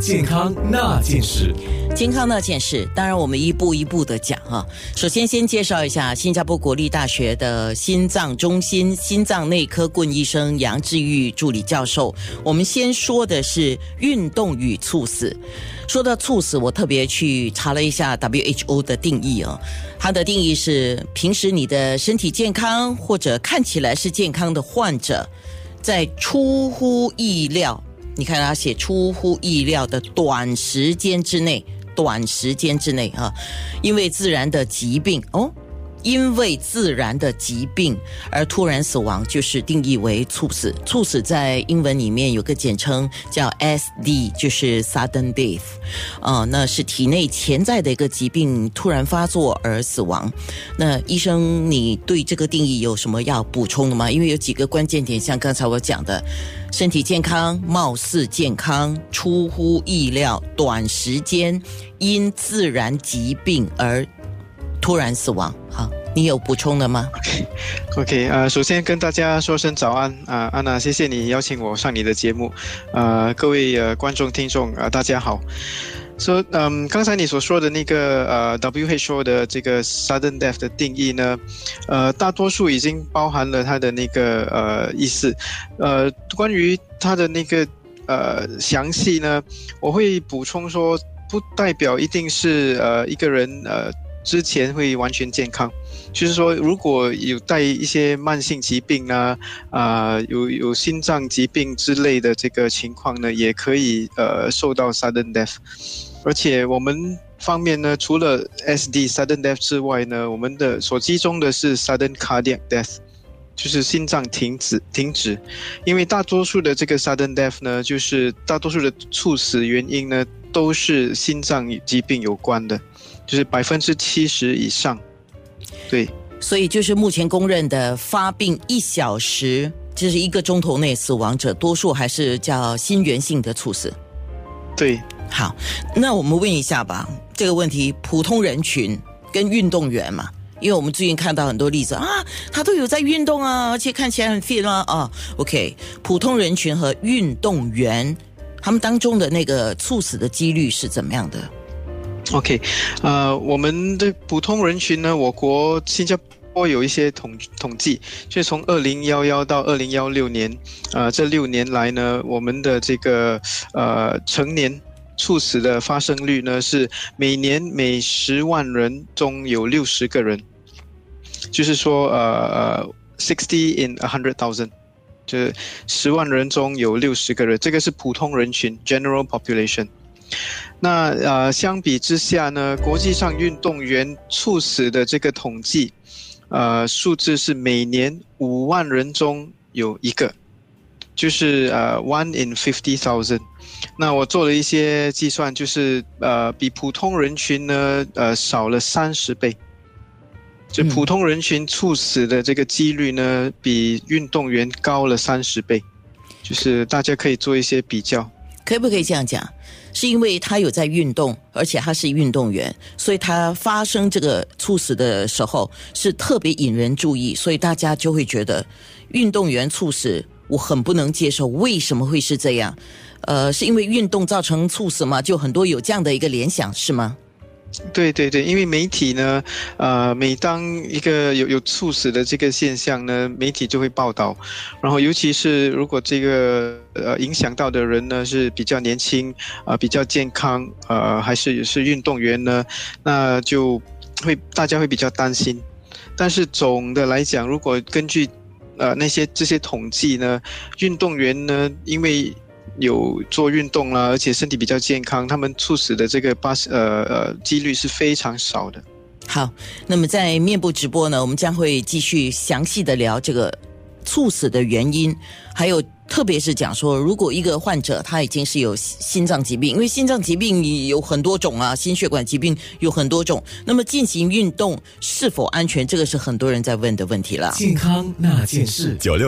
健康那件事。健康那件事，当然我们一步一步的讲哈。首先，先介绍一下新加坡国立大学的心脏中心心脏内科顾医生杨志玉助理教授。我们先说的是运动与猝死。说到猝死，我特别去查了一下 WHO 的定义哦。它的定义是：平时你的身体健康或者看起来是健康的患者，在出乎意料，你看他写出乎意料的短时间之内。短时间之内啊，因为自然的疾病哦，因为自然的疾病而突然死亡，就是定义为猝死。猝死在英文里面有个简称叫 SD，就是 sudden death，啊，那是体内潜在的一个疾病突然发作而死亡。那医生，你对这个定义有什么要补充的吗？因为有几个关键点，像刚才我讲的。身体健康，貌似健康，出乎意料，短时间因自然疾病而突然死亡。你有补充的吗？OK，OK，呃，首先跟大家说声早安啊，安娜，谢谢你邀请我上你的节目，呃，各位呃观众听众啊，大家好。说，嗯，刚才你所说的那个呃，WHO 的这个 sudden death 的定义呢，呃，大多数已经包含了它的那个呃意思，呃，关于它的那个呃详细呢，我会补充说，不代表一定是呃一个人呃之前会完全健康，就是说如果有带一些慢性疾病啊，啊，有有心脏疾病之类的这个情况呢，也可以呃受到 sudden death。而且我们方面呢，除了 SD sudden death 之外呢，我们的所集中的是 sudden cardiac death，就是心脏停止停止。因为大多数的这个 sudden death 呢，就是大多数的猝死原因呢，都是心脏疾病有关的，就是百分之七十以上。对，所以就是目前公认的发病一小时就是一个钟头内死亡者，多数还是叫心源性的猝死。对。好，那我们问一下吧，这个问题，普通人群跟运动员嘛，因为我们最近看到很多例子啊，他都有在运动啊，而且看起来很 fit 啊啊。OK，普通人群和运动员，他们当中的那个猝死的几率是怎么样的？OK，呃，我们的普通人群呢，我国新加坡有一些统统计，就从二零幺幺到二零幺六年，呃，这六年来呢，我们的这个呃成年。猝死的发生率呢是每年每十万人中有六十个人，就是说呃，sixty in a hundred thousand，就是十万人中有六十个人，这个是普通人群 general population。那呃，相比之下呢，国际上运动员猝死的这个统计，呃，数字是每年五万人中有一个，就是呃，one in fifty thousand。那我做了一些计算，就是呃，比普通人群呢，呃，少了三十倍。就普通人群猝死的这个几率呢，比运动员高了三十倍。就是大家可以做一些比较。可不可以这样讲？是因为他有在运动，而且他是运动员，所以他发生这个猝死的时候是特别引人注意，所以大家就会觉得运动员猝死我很不能接受。为什么会是这样？呃，是因为运动造成猝死吗？就很多有这样的一个联想，是吗？对对对，因为媒体呢，呃，每当一个有有猝死的这个现象呢，媒体就会报道，然后尤其是如果这个呃影响到的人呢是比较年轻啊，比较健康，呃，还是是运动员呢，那就会大家会比较担心。但是总的来讲，如果根据呃那些这些统计呢，运动员呢，因为有做运动啦，而且身体比较健康，他们猝死的这个八十呃呃几率是非常少的。好，那么在面部直播呢，我们将会继续详细的聊这个猝死的原因，还有特别是讲说，如果一个患者他已经是有心脏疾病，因为心脏疾病有很多种啊，心血管疾病有很多种，那么进行运动是否安全，这个是很多人在问的问题了。健康那件事，九六。